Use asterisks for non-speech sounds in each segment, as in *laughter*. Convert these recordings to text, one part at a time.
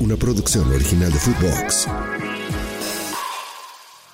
una producción original de Footbox.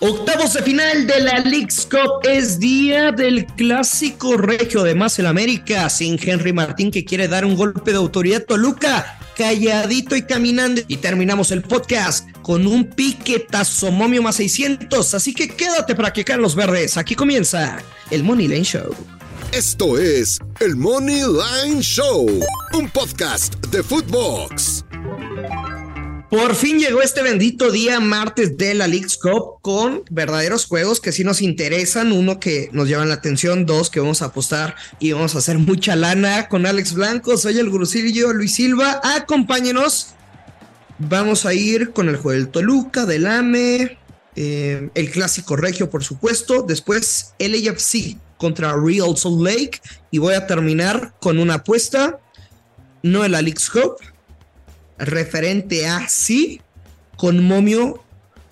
Octavos de final de la League's Cup es día del clásico regio. Además, el América sin Henry Martín que quiere dar un golpe de autoridad. Toluca calladito y caminando. Y terminamos el podcast con un piquetazo momio más 600. Así que quédate para que caen los verdes. Aquí comienza el Money Lane Show. Esto es el Money Line Show, un podcast de Footbox. Por fin llegó este bendito día martes de la League's Cup con verdaderos juegos que sí nos interesan. Uno que nos llaman la atención, dos que vamos a apostar y vamos a hacer mucha lana con Alex Blanco. Soy el Gurusillo Luis Silva. Acompáñenos. Vamos a ir con el juego del Toluca, del AME, eh, el clásico regio, por supuesto. Después el AFC contra Real Salt Lake. Y voy a terminar con una apuesta, no en la League's Cup, referente a sí, con momio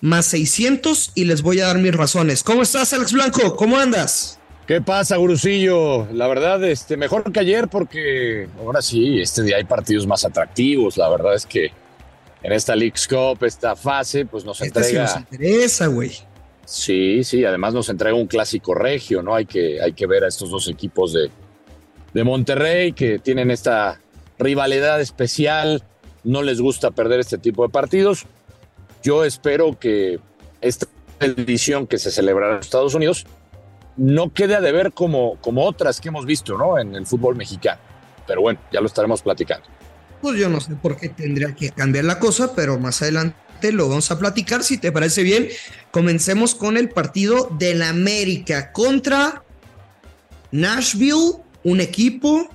más 600 y les voy a dar mis razones. ¿Cómo estás, Alex Blanco? ¿Cómo andas? ¿Qué pasa, Gurusillo? La verdad, este, mejor que ayer porque ahora sí, este día hay partidos más atractivos. La verdad es que en esta League's Cup, esta fase, pues nos sí entrega... nos interesa, güey. Sí, sí, además nos entrega un clásico regio, ¿no? Hay que, hay que ver a estos dos equipos de, de Monterrey que tienen esta rivalidad especial, no les gusta perder este tipo de partidos. Yo espero que esta edición que se celebrará en Estados Unidos no quede a deber como, como otras que hemos visto, ¿no? En el fútbol mexicano. Pero bueno, ya lo estaremos platicando. Pues yo no sé por qué tendría que cambiar la cosa, pero más adelante lo vamos a platicar. Si te parece bien, comencemos con el partido del América contra Nashville, un equipo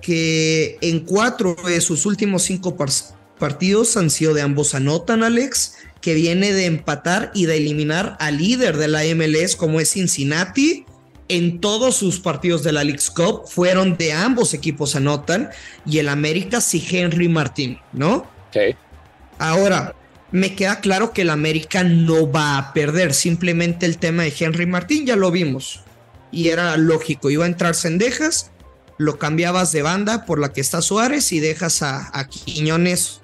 que en cuatro de sus últimos cinco par- partidos han sido de ambos anotan, Alex, que viene de empatar y de eliminar al líder de la MLS como es Cincinnati. En todos sus partidos de la League's Cup fueron de ambos equipos anotan y el América sí Henry Martín, ¿no? Sí. Ahora, me queda claro que el América no va a perder. Simplemente el tema de Henry Martín ya lo vimos. Y era lógico. Iba a entrar Cendejas, lo cambiabas de banda por la que está Suárez y dejas a, Quiñones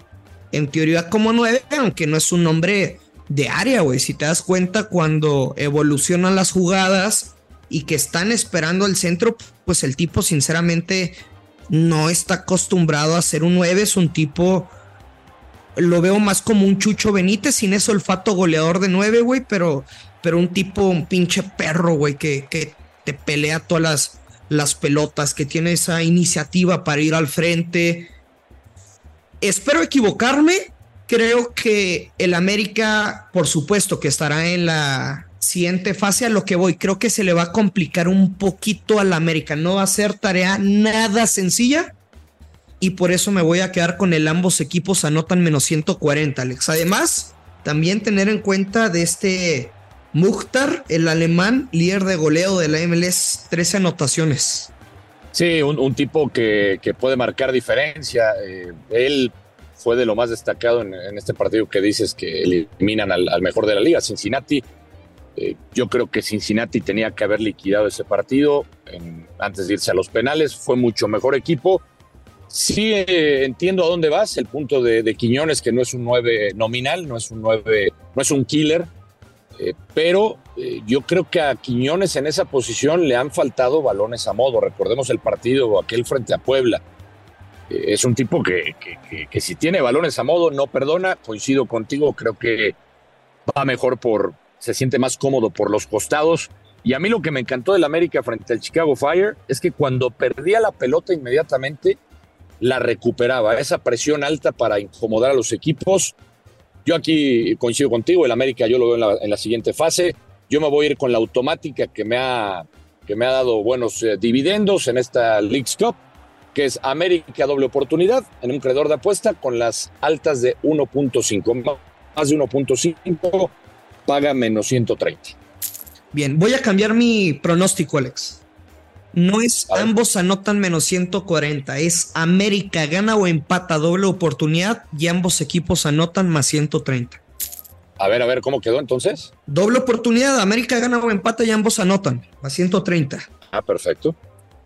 en teoría como nueve, aunque no es un nombre de área, güey. Si te das cuenta, cuando evolucionan las jugadas y que están esperando el centro, pues el tipo, sinceramente, no está acostumbrado a ser un 9. Es un tipo lo veo más como un Chucho Benítez sin ese olfato goleador de nueve, güey, pero, pero un tipo, un pinche perro, güey, que, que te pelea todas las, las pelotas, que tiene esa iniciativa para ir al frente. Espero equivocarme. Creo que el América, por supuesto, que estará en la siguiente fase a lo que voy. Creo que se le va a complicar un poquito al América. No va a ser tarea nada sencilla y por eso me voy a quedar con el ambos equipos anotan menos 140, Alex. Además, también tener en cuenta de este Mukhtar, el alemán, líder de goleo de la MLS, 13 anotaciones. Sí, un, tipo que, que, puede marcar diferencia. Eh, él fue de lo más destacado en, este partido que dices que eliminan al, mejor de la liga, Cincinnati. Eh, yo creo que Cincinnati tenía que haber liquidado ese partido antes de irse a los penales. Fue mucho mejor equipo. Sí eh, entiendo a dónde vas, el punto de, de, Quiñones, que no es un 9 nominal, no es un 9, no es un killer, eh, pero eh, yo creo que a Quiñones en esa posición le han faltado balones a modo. Recordemos el partido aquel frente a Puebla. Eh, es un tipo que, que, que, que, si tiene balones a modo no perdona, coincido contigo, creo que va mejor por, se siente más cómodo por los costados. Y a mí lo que me encantó del América frente al Chicago Fire es que cuando perdía la pelota inmediatamente, la recuperaba, esa presión alta para incomodar a los equipos. Yo aquí coincido contigo, el América yo lo veo en la, en la siguiente fase. Yo me voy a ir con la automática que me ha, que me ha dado buenos eh, dividendos en esta League's Cup, que es América doble oportunidad en un creador de apuesta con las altas de 1.5, más de 1.5, paga menos 130. Bien, voy a cambiar mi pronóstico, Alex. No es ambos anotan menos 140, es América gana o empata doble oportunidad y ambos equipos anotan más 130. A ver, a ver, ¿cómo quedó entonces? Doble oportunidad, América gana o empata y ambos anotan, más 130. Ah, perfecto.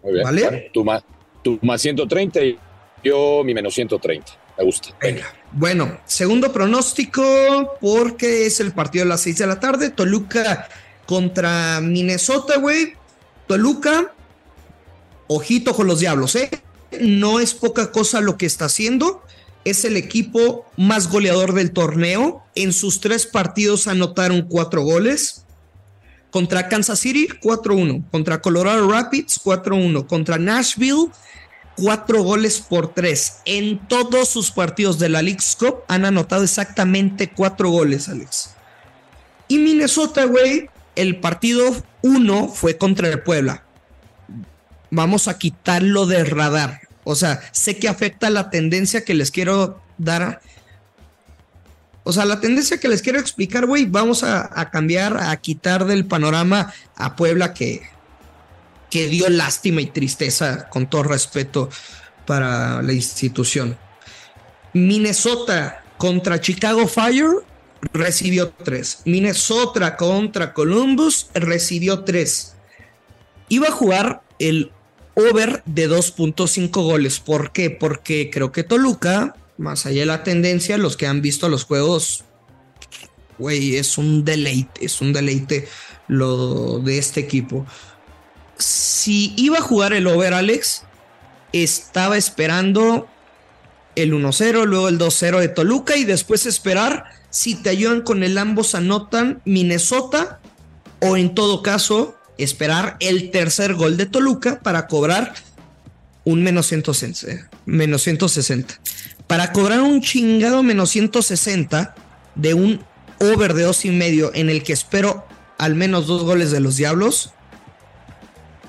Muy bien. ¿Vale? Bueno, tú, más, tú más 130 y yo mi menos 130. me gusta. Venga. Bueno, segundo pronóstico, porque es el partido de las 6 de la tarde. Toluca contra Minnesota, güey. Toluca, ojito con los diablos, ¿eh? No es poca cosa lo que está haciendo. Es el equipo más goleador del torneo. En sus tres partidos anotaron cuatro goles. Contra Kansas City, 4-1. Contra Colorado Rapids, 4-1. Contra Nashville, cuatro goles por tres. En todos sus partidos de la League Cup han anotado exactamente cuatro goles, Alex. Y Minnesota, güey, el partido uno fue contra el Puebla. Vamos a quitarlo de radar. O sea, sé que afecta la tendencia que les quiero dar. O sea, la tendencia que les quiero explicar, güey, vamos a, a cambiar, a quitar del panorama a Puebla que, que dio lástima y tristeza, con todo respeto para la institución. Minnesota contra Chicago Fire recibió tres. Minnesota contra Columbus recibió tres. Iba a jugar el over de 2.5 goles. ¿Por qué? Porque creo que Toluca, más allá de la tendencia, los que han visto los juegos, güey, es un deleite, es un deleite lo de este equipo si iba a jugar el over, Alex, estaba esperando el 1-0, luego el 2-0 de Toluca y después esperar si te ayudan con el ambos anotan Minnesota o en todo caso esperar el tercer gol de Toluca para cobrar un menos 160, menos 160. Para cobrar un chingado menos 160 de un over de dos y medio en el que espero al menos dos goles de los Diablos,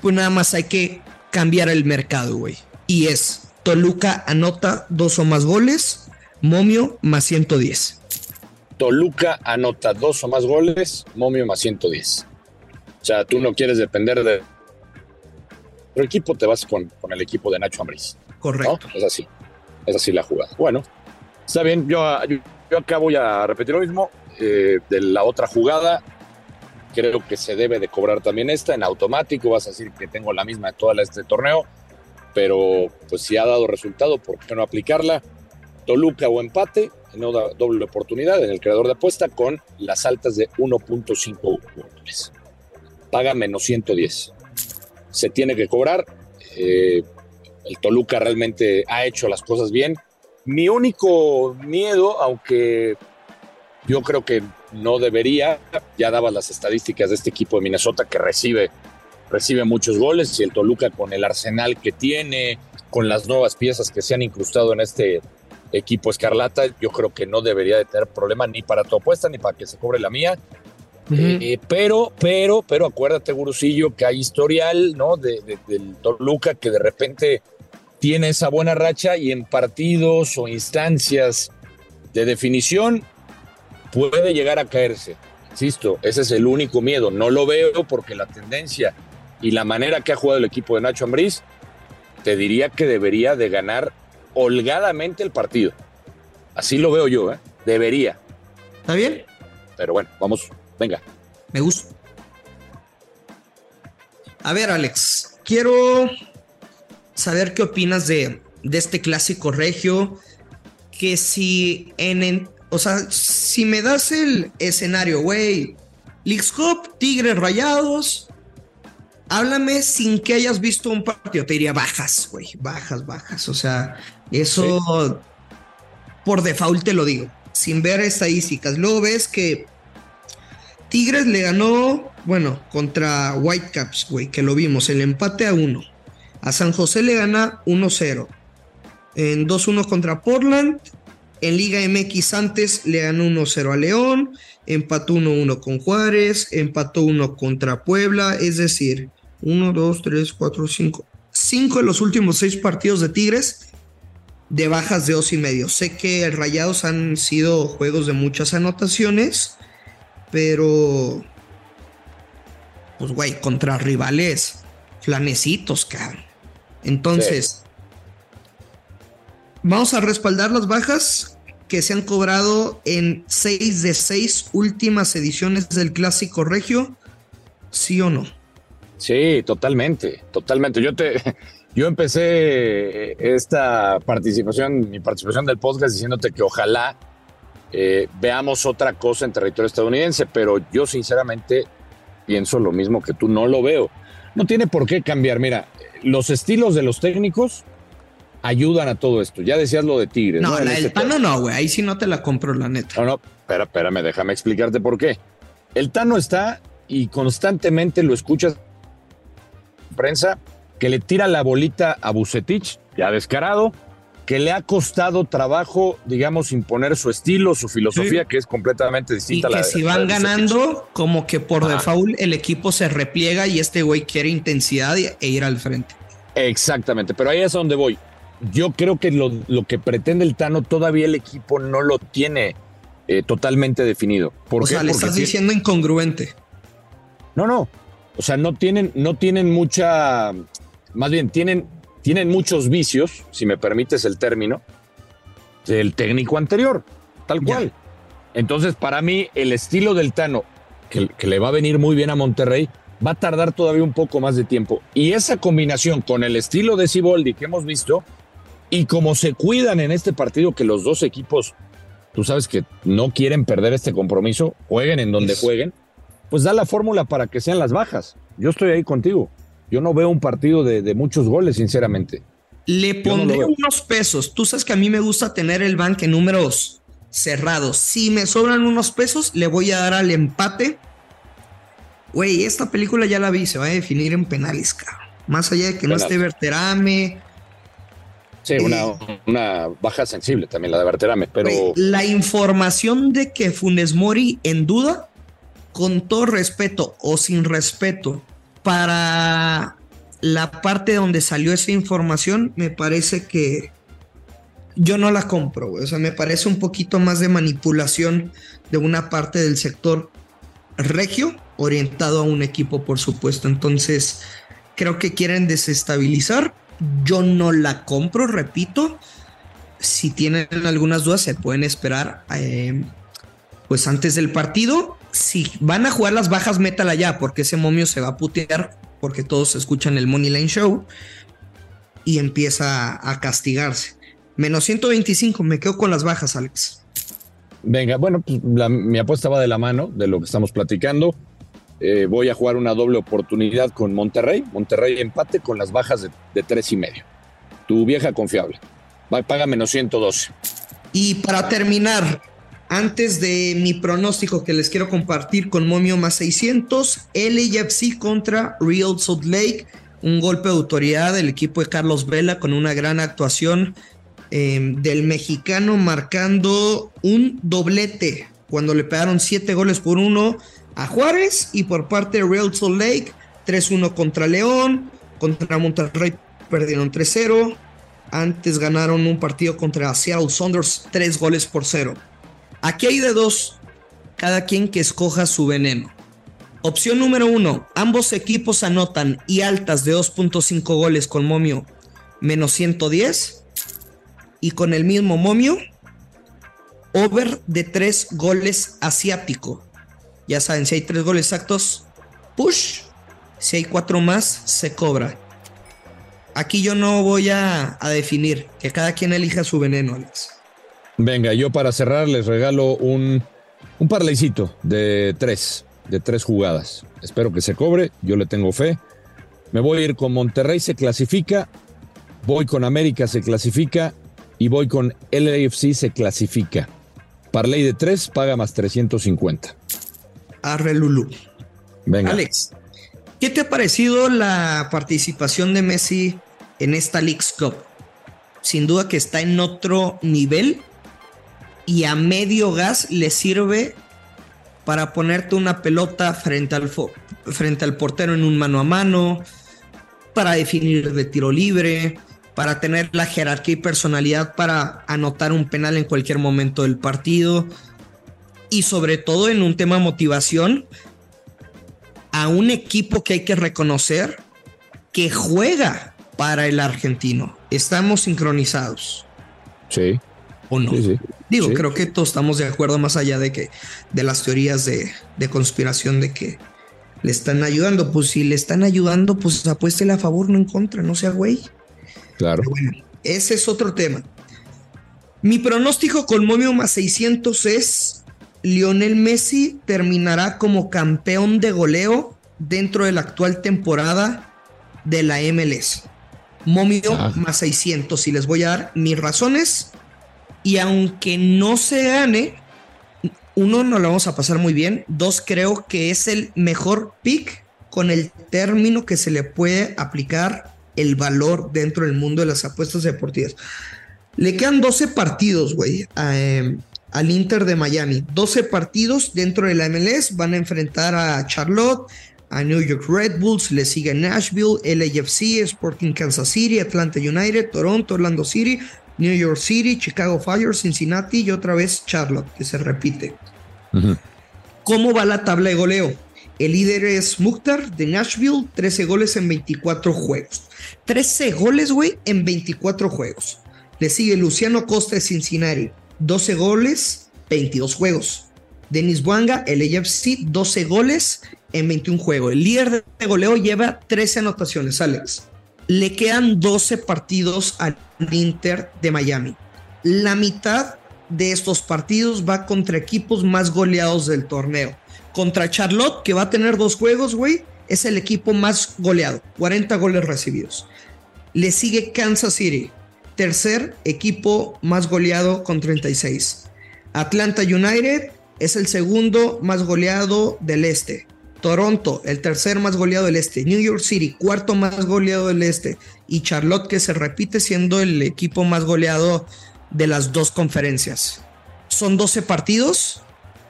pues nada más hay que cambiar el mercado, güey. Y es Toluca anota dos o más goles, Momio más 110. Toluca anota dos o más goles, Momio más 110. O sea, tú no quieres depender de... Pero equipo te vas con, con el equipo de Nacho Ambriz. Correcto. Es así. Es así la jugada. Bueno, está bien. Yo, yo, acá voy a repetir lo mismo. Eh, de la otra jugada, creo que se debe de cobrar también esta en automático. Vas a decir que tengo la misma de todo este torneo, pero pues si ha dado resultado, ¿por qué no aplicarla? Toluca o empate, no da doble oportunidad en el creador de apuesta con las altas de 1.5 goles. Paga menos 110. Se tiene que cobrar. Eh, el Toluca realmente ha hecho las cosas bien. Mi único miedo, aunque yo creo que no debería. Ya daba las estadísticas de este equipo de Minnesota que recibe, recibe muchos goles y el Toluca con el arsenal que tiene, con las nuevas piezas que se han incrustado en este equipo Escarlata, yo creo que no debería de tener problema ni para tu apuesta ni para que se cobre la mía. Eh, pero, pero, pero acuérdate, Gurusillo, que hay historial, ¿no? De, del Toluca que de repente tiene esa buena racha y en partidos o instancias de definición puede llegar a caerse. Insisto, ese es el único miedo. No lo veo porque la tendencia y la manera que ha jugado el equipo de Nacho Ambriz, te diría que debería de ganar holgadamente el partido. Así lo veo yo, ¿eh? Debería. ¿Está bien? Pero bueno, vamos, venga. Me gusta. A ver, Alex, quiero saber qué opinas de, de este clásico regio. Que si en, o sea, si me das el escenario, güey, Leagues Cup, Tigres Rayados, háblame sin que hayas visto un partido. Te diría bajas, güey, bajas, bajas. O sea, eso por default te lo digo, sin ver estadísticas. Luego ves que Tigres le ganó, bueno, contra Whitecaps, güey, que lo vimos, el empate a uno. A San José le gana 1-0. En 2-1 contra Portland en Liga MX antes le ganó 1-0 a León, empató 1-1 con Juárez, empató 1 contra Puebla, es decir, 1, 2, 3, 4, 5. 5 de los últimos 6 partidos de Tigres de bajas de 2 y medio. Sé que Rayados han sido juegos de muchas anotaciones, pero pues güey, contra rivales flanecitos, cabrón. Entonces, Vamos a respaldar las bajas que se han cobrado en seis de seis últimas ediciones del Clásico Regio, ¿sí o no? Sí, totalmente, totalmente. Yo te, *laughs* Yo empecé esta participación, mi participación del podcast diciéndote que ojalá eh, veamos otra cosa en territorio estadounidense, pero yo sinceramente pienso lo mismo que tú, no lo veo. No tiene por qué cambiar. Mira, los estilos de los técnicos ayudan a todo esto. Ya decías lo de Tigres. No, la del Tano no, güey. Ahí sí no te la compro, la neta. No, no, espera, espérame, déjame explicarte por qué. El Tano está y constantemente lo escuchas en prensa que le tira la bolita a Bucetich, ya descarado, que le ha costado trabajo, digamos, imponer su estilo, su filosofía, que es completamente distinta y a la que si van ganando, como que por default el equipo se repliega y este güey quiere intensidad e ir al frente. Exactamente, pero ahí es a donde voy. Yo creo que lo, que pretende el Tano todavía el equipo no lo tiene eh, totalmente definido. ¿Por o sea, le estás diciendo incongruente. No, no. O sea, no tienen, no tienen mucha, más bien tienen, tienen muchos vicios, si me permites el término, del técnico anterior, tal cual. Entonces, para mí, el estilo del Tano, que, que le va a venir muy bien a Monterrey, va a tardar todavía un poco más de tiempo. Y esa combinación con el estilo de Siboldi que hemos visto, y como se cuidan en este partido que los dos equipos, tú sabes que no quieren perder este compromiso, jueguen en donde jueguen, pues da la fórmula para que sean las bajas. Yo estoy ahí contigo. Yo no veo un partido de, muchos goles, sinceramente. Le pondré unos pesos. Tú sabes que a mí me gusta tener el banque en números cerrados. Si me sobran unos pesos, le voy a dar al empate. Güey, esta película ya la vi, se va a definir en penales, cabrón. Más allá de que no esté Verterame, Sí, una, baja sensible también la de Berterame, pero... La información de que Funes Mori en duda, con todo respeto o sin respeto, para la parte donde salió esa información, me parece que yo no la compro, O sea, me parece un poquito más de manipulación de una parte del sector regio, orientado a un equipo, por supuesto. Entonces, creo que quieren desestabilizar yo no la compro, repito. Si tienen algunas dudas, se pueden esperar. Eh, pues antes del partido, si van a jugar las bajas, métala ya, porque ese momio se va a putear, porque todos escuchan el Money Line Show y empieza a castigarse. Menos 125, me quedo con las bajas, Alex. Venga, bueno, pues mi apuesta va de la mano de lo que estamos platicando. Eh, voy a jugar una doble oportunidad con Monterrey. Monterrey empate con las bajas de, tres y medio. Tu vieja confiable. Va, paga menos 112. Y para terminar, antes de mi pronóstico que les quiero compartir con Momio más 600, LAFC contra Real Salt Lake. Un golpe de autoridad del equipo de Carlos Vela con una gran actuación em, del mexicano marcando un doblete cuando le pegaron siete goles por uno a Juárez y por parte de Real Salt Lake 3-1 contra León, contra Monterrey perdieron 3-0, antes ganaron un partido contra Seattle Saunders 3 goles por 0. Aquí hay de dos, cada quien que escoja su veneno. Opción número 1, ambos equipos anotan y altas de 2.5 goles con momio menos 110 y con el mismo momio over de 3 goles asiático ya saben, si hay tres goles exactos, push. Si hay cuatro más, se cobra. Aquí yo no voy a, definir, que cada quien elija su veneno, Alex. Venga, yo para cerrar les regalo un, un parlaycito de tres, de tres jugadas. Espero que se cobre, yo le tengo fe. Me voy a ir con Monterrey, se clasifica. Voy con América, se clasifica. Y voy con LAFC, se clasifica. Parley de tres, paga más 350. Arre Lulu. Venga. Alex, ¿qué te ha parecido la participación de Messi en esta League's Cup? Sin duda que está en otro nivel y a medio gas le sirve para ponerte una pelota frente al, frente al portero en un mano a mano, para definir de tiro libre, para tener la jerarquía y personalidad para anotar un penal en cualquier momento del partido y sobre todo en un tema motivación a un equipo que hay que reconocer que juega para el argentino. Estamos sincronizados. Sí. ¿O no? Digo, creo que todos estamos de acuerdo más allá de que de las teorías de, de, conspiración de que le están ayudando. Pues si le están ayudando, pues apuéstele a favor, no en contra, no sea güey. Claro. bueno, ese es otro tema. Mi pronóstico con momio más 600 es Lionel Messi terminará como campeón de goleo dentro de la actual temporada de la MLS. Momio Ah. más 600 y les voy a dar mis razones. Y aunque no se gane, uno, no lo vamos a pasar muy bien. Dos, creo que es el mejor pick con el término que se le puede aplicar el valor dentro del mundo de las apuestas deportivas. Le quedan 12 partidos, güey, eh, al Inter de Miami. 12 partidos dentro de la MLS. Van a enfrentar a Charlotte, a New York Red Bulls, le sigue Nashville, LAFC, Sporting Kansas City, Atlanta United, Toronto, Orlando City, New York City, Chicago Fire, Cincinnati y otra vez Charlotte, que se repite. Ujú. ¿Cómo va la tabla de goleo? El líder es Mukhtar de Nashville, 13 goles en 24 juegos. 13 goles, güey, en 24 juegos. Le sigue Luciano Costa de Cincinnati, 12 goles, 22 juegos. Denis Buanga, el AFC, 12 goles en 21 juegos. El líder de goleo lleva 13 anotaciones, Alex. Le quedan 12 partidos al Inter de Miami. La mitad de estos partidos va contra equipos más goleados del torneo. Contra Charlotte, que va a tener dos juegos, güey, es el equipo más goleado, 40 goles recibidos. Le sigue Kansas City, tercer equipo más goleado con 36. Atlanta United es el segundo más goleado del este. Toronto, el tercer más goleado del este. New York City, cuarto más goleado del este. Y Charlotte, que se repite siendo el equipo más goleado de las dos conferencias. Son 12 partidos.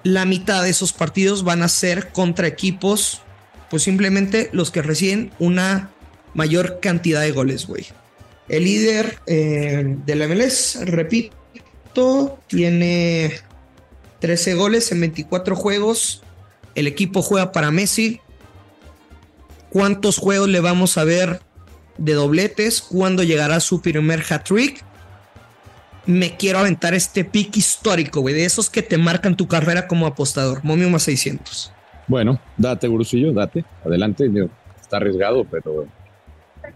La mitad de esos partidos van a ser contra equipos, pues simplemente los que reciben una mayor cantidad de goles, güey. El líder eh, de la MLS, repito, tiene 13 goles en 24 juegos. El equipo juega para Messi. ¿Cuántos juegos le vamos a ver de dobletes? ¿Cuándo llegará su primer hat-trick? Me quiero aventar este pick histórico, güey, de esos que te marcan tu carrera como apostador. Momio más 600. Bueno, date, Brusillo, date. Adelante. Está arriesgado, pero,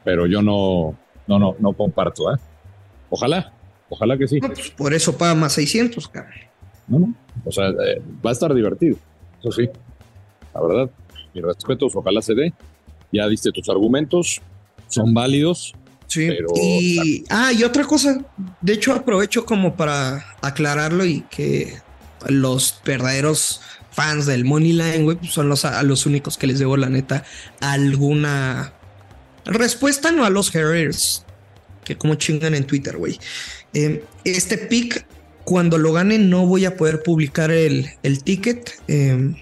pero yo no, no, no, no comparto, ¿eh? Ojalá, ojalá que sí. No, pues por eso paga más 600, cabrón. No, no. O sea, eh, va a estar divertido. Eso sí. La verdad. Mis respetos, ojalá se dé. Ya diste tus argumentos. Son válidos. Sí. Pero- y, ah, y otra cosa. De hecho, aprovecho como para aclararlo y que los verdaderos fans del Money Line, güey, pues son los, a los únicos que les debo, la neta, alguna respuesta, no a los haters, que como chingan en Twitter, güey. Eh, este pick, cuando lo gane, no voy a poder publicar el, el ticket. Eh,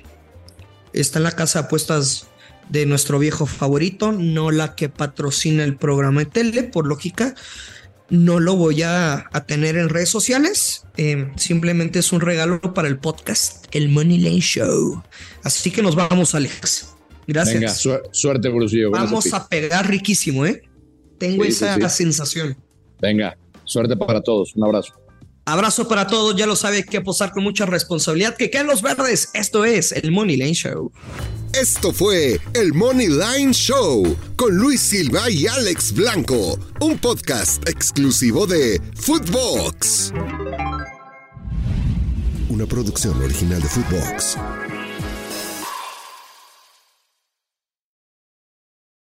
está en la casa de apuestas de nuestro viejo favorito, no la que patrocina el programa de tele, por lógica. No lo voy a, a tener en redes sociales. eh, simplemente es un regalo para el podcast, el Money Lane Show. Así que nos vamos, Alex. Gracias. Venga, suer- suerte, ese vamos a pegar riquísimo, ¿eh? Tengo Sí, sí, esa sí. sensación. Venga, suerte para todos. Un abrazo. Abrazo para todos, ya lo sabe, que apostar con mucha responsabilidad. Que queden los verdes. Esto es el Money Lane Show. Esto fue el Money Line Show con Luis Silva y Alex Blanco, un podcast exclusivo de Footbox. Una producción original de Footbox.